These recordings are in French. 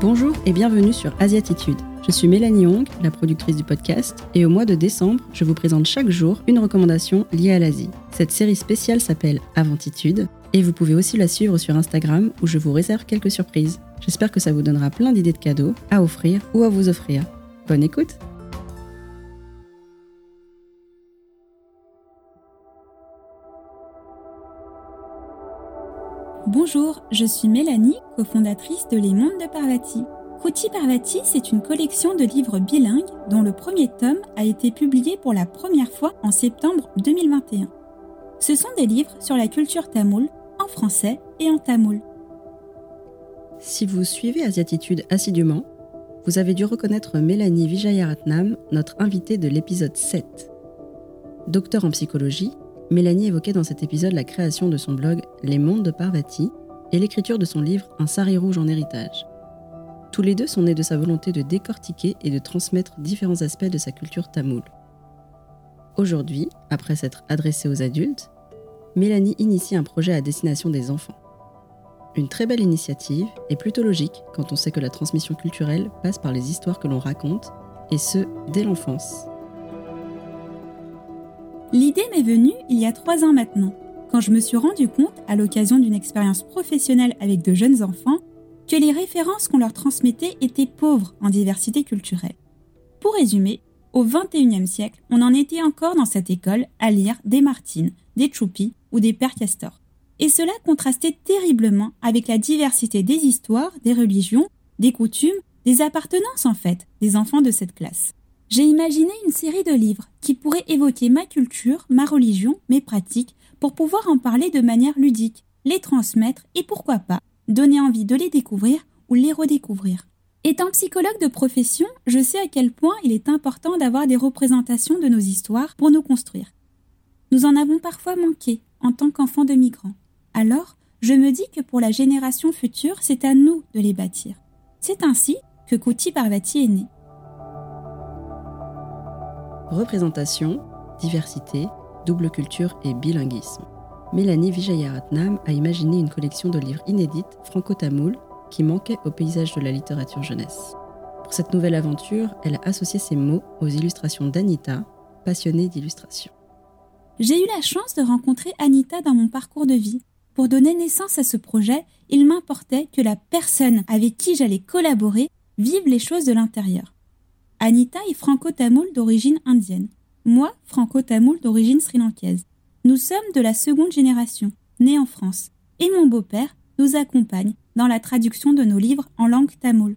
Bonjour et bienvenue sur Asiatitude. Je suis Mélanie Hong, la productrice du podcast, et au mois de décembre, je vous présente chaque jour une recommandation liée à l'Asie. Cette série spéciale s'appelle Aventitude, et vous pouvez aussi la suivre sur Instagram où je vous réserve quelques surprises. J'espère que ça vous donnera plein d'idées de cadeaux à offrir ou à vous offrir. Bonne écoute Bonjour, je suis Mélanie, cofondatrice de Les Mondes de Parvati. Kruti Parvati, c'est une collection de livres bilingues dont le premier tome a été publié pour la première fois en septembre 2021. Ce sont des livres sur la culture tamoule, en français et en tamoul. Si vous suivez Asiatitude assidûment, vous avez dû reconnaître Mélanie Vijayaratnam, notre invitée de l'épisode 7. Docteur en psychologie, Mélanie évoquait dans cet épisode la création de son blog Les Mondes de Parvati et l'écriture de son livre Un sari rouge en héritage. Tous les deux sont nés de sa volonté de décortiquer et de transmettre différents aspects de sa culture tamoule. Aujourd'hui, après s'être adressée aux adultes, Mélanie initie un projet à destination des enfants. Une très belle initiative et plutôt logique quand on sait que la transmission culturelle passe par les histoires que l'on raconte, et ce, dès l'enfance. L'idée m'est venue il y a trois ans maintenant, quand je me suis rendu compte, à l'occasion d'une expérience professionnelle avec de jeunes enfants, que les références qu'on leur transmettait étaient pauvres en diversité culturelle. Pour résumer, au XXIe siècle, on en était encore dans cette école à lire des Martines, des Choupi ou des Pères Castor. Et cela contrastait terriblement avec la diversité des histoires, des religions, des coutumes, des appartenances en fait, des enfants de cette classe. J'ai imaginé une série de livres qui pourraient évoquer ma culture, ma religion, mes pratiques, pour pouvoir en parler de manière ludique, les transmettre et pourquoi pas, donner envie de les découvrir ou les redécouvrir. Étant psychologue de profession, je sais à quel point il est important d'avoir des représentations de nos histoires pour nous construire. Nous en avons parfois manqué en tant qu'enfants de migrants. Alors, je me dis que pour la génération future, c'est à nous de les bâtir. C'est ainsi que Kouti Parvati est né. Représentation, diversité, double culture et bilinguisme. Mélanie Vijayaratnam a imaginé une collection de livres inédites franco-tamoul qui manquaient au paysage de la littérature jeunesse. Pour cette nouvelle aventure, elle a associé ses mots aux illustrations d'Anita, passionnée d'illustration. J'ai eu la chance de rencontrer Anita dans mon parcours de vie. Pour donner naissance à ce projet, il m'importait que la personne avec qui j'allais collaborer vive les choses de l'intérieur. Anita est franco-tamoul d'origine indienne. Moi, franco-tamoul d'origine sri-lankaise. Nous sommes de la seconde génération, nés en France. Et mon beau-père nous accompagne dans la traduction de nos livres en langue tamoul.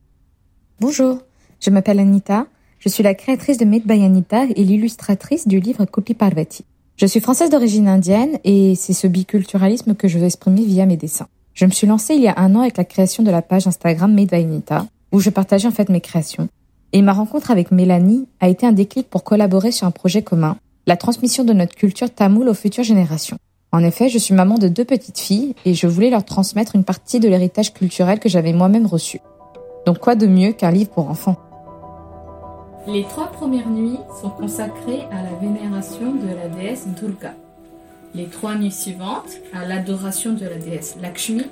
Bonjour, je m'appelle Anita. Je suis la créatrice de Made by Anita et l'illustratrice du livre Kopi Parvati. Je suis française d'origine indienne et c'est ce biculturalisme que je veux exprimer via mes dessins. Je me suis lancée il y a un an avec la création de la page Instagram Made by Anita, où je partageais en fait mes créations. Et ma rencontre avec Mélanie a été un déclic pour collaborer sur un projet commun, la transmission de notre culture tamoule aux futures générations. En effet, je suis maman de deux petites filles et je voulais leur transmettre une partie de l'héritage culturel que j'avais moi-même reçu. Donc quoi de mieux qu'un livre pour enfants? Les trois premières nuits sont consacrées à la vénération de la déesse Durga. Les trois nuits suivantes à l'adoration de la déesse Lakshmi.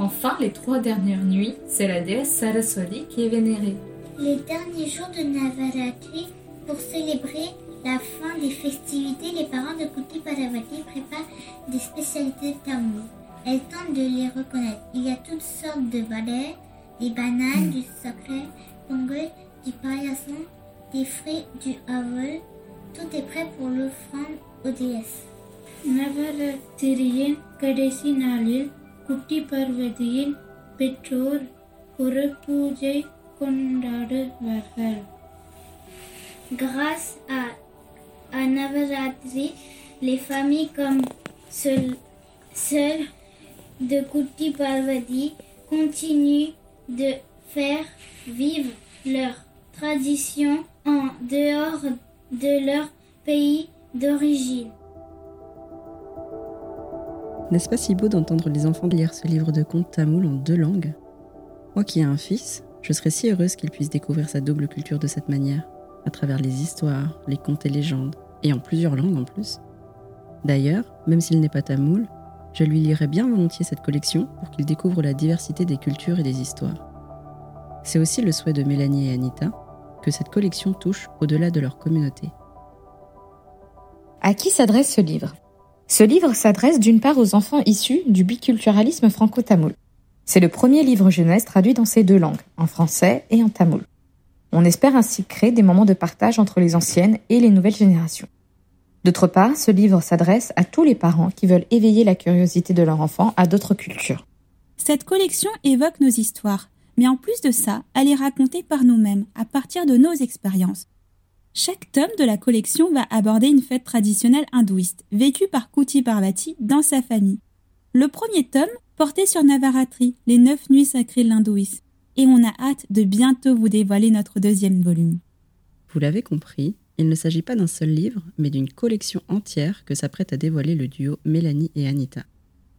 Enfin, les trois dernières nuits, c'est la déesse Saraswati qui est vénérée Les derniers jours de Navaratri, pour célébrer la fin des festivités, les parents de Kuti Paravati préparent des spécialités tamoul. Elles tentent de les reconnaître. Il y a toutes sortes de balais, des bananes, du sacré, pongal, du payasson, des fruits, du avol. Tout est prêt pour l'offrande aux déesses. நவராத்திரியின் கடைசி நாளில் குட்டி பார்வதியின் பெற்றோர் ஒரு பூஜை கொண்டாடுவார்கள் Grâce à, à Navaratri, les familles comme celle, celle de Kuti Parvati continuent de faire vivre leur tradition en dehors de leur pays d'origine. N'est-ce pas si beau d'entendre les enfants lire ce livre de contes tamoul en deux langues Moi qui ai un fils, je serais si heureuse qu'il puisse découvrir sa double culture de cette manière, à travers les histoires, les contes et légendes, et en plusieurs langues en plus. D'ailleurs, même s'il n'est pas tamoul, je lui lirai bien volontiers cette collection pour qu'il découvre la diversité des cultures et des histoires. C'est aussi le souhait de Mélanie et Anita que cette collection touche au-delà de leur communauté. À qui s'adresse ce livre? Ce livre s'adresse d'une part aux enfants issus du biculturalisme franco-tamoul. C'est le premier livre jeunesse traduit dans ces deux langues, en français et en tamoul. On espère ainsi créer des moments de partage entre les anciennes et les nouvelles générations. D'autre part, ce livre s'adresse à tous les parents qui veulent éveiller la curiosité de leur enfant à d'autres cultures. Cette collection évoque nos histoires, mais en plus de ça, elle est racontée par nous-mêmes, à partir de nos expériences. Chaque tome de la collection va aborder une fête traditionnelle hindouiste, vécue par Kuti Parvati dans sa famille. Le premier tome portait sur Navaratri, les neuf nuits sacrées de l'hindouisme, et on a hâte de bientôt vous dévoiler notre deuxième volume. Vous l'avez compris, il ne s'agit pas d'un seul livre, mais d'une collection entière que s'apprête à dévoiler le duo Mélanie et Anita.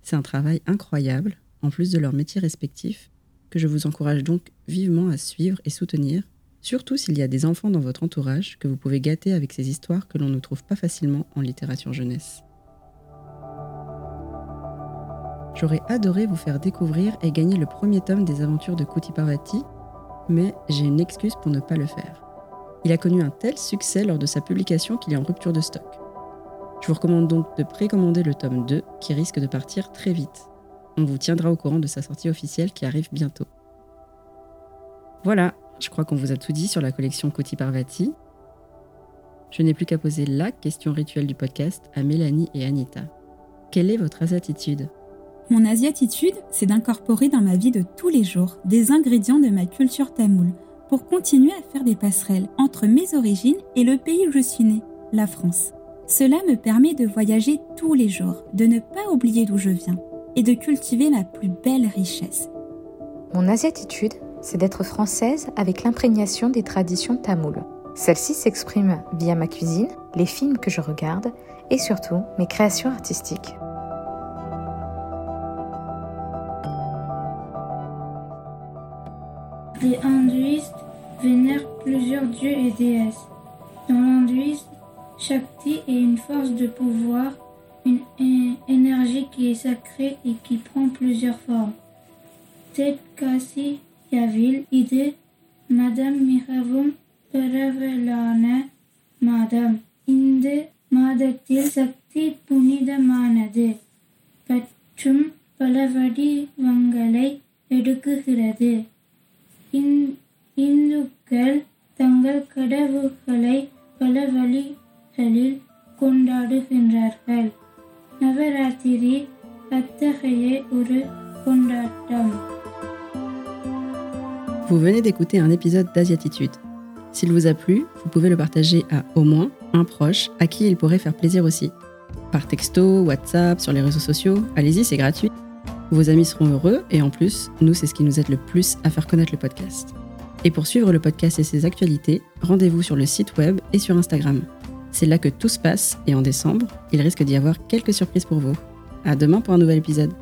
C'est un travail incroyable, en plus de leurs métiers respectifs, que je vous encourage donc vivement à suivre et soutenir, surtout s'il y a des enfants dans votre entourage que vous pouvez gâter avec ces histoires que l'on ne trouve pas facilement en littérature jeunesse. J'aurais adoré vous faire découvrir et gagner le premier tome des aventures de Kuti Parvati, mais j'ai une excuse pour ne pas le faire. Il a connu un tel succès lors de sa publication qu'il est en rupture de stock. Je vous recommande donc de précommander le tome 2 qui risque de partir très vite. On vous tiendra au courant de sa sortie officielle qui arrive bientôt. Voilà, je crois qu'on vous a tout dit sur la collection Koti Parvati. Je n'ai plus qu'à poser la question rituelle du podcast à Mélanie et Anita. Quelle est votre asiatitude Mon asiatitude, c'est d'incorporer dans ma vie de tous les jours des ingrédients de ma culture tamoule pour continuer à faire des passerelles entre mes origines et le pays où je suis née, la France. Cela me permet de voyager tous les jours, de ne pas oublier d'où je viens et de cultiver ma plus belle richesse. Mon asiatitude, c'est d'être française avec l'imprégnation des traditions tamoules. Celle-ci s'exprime via ma cuisine, les films que je regarde et surtout mes créations artistiques. Les hindouistes vénèrent plusieurs dieux et déesses. Dans l'hindouisme, Shakti est une force de pouvoir, une énergie qui est sacrée et qui prend plusieurs formes. Ted Kasi Yavil, idée, Madame Miravum Paravelana, Madame, Inde Madatil Sakti Punidamanade, Pachum Palavadi Vangalai, Edukuhirade. இந்துக்கள் தங்கள் கடவுள்களை பல வழிகளில் கொண்டாடுகின்றார்கள் நவராத்திரி அத்தகைய ஒரு கொண்டாட்டம் Vous venez d'écouter un épisode d'Asiatitude. S'il vous a plu, vous pouvez le partager à au moins un proche à qui il pourrait faire plaisir aussi. Par texto, WhatsApp, sur les réseaux sociaux, allez-y, c'est gratuit. Vos amis seront heureux et en plus, nous, c'est ce qui nous aide le plus à faire connaître le podcast. Et pour suivre le podcast et ses actualités, rendez-vous sur le site web et sur Instagram. C'est là que tout se passe et en décembre, il risque d'y avoir quelques surprises pour vous. À demain pour un nouvel épisode.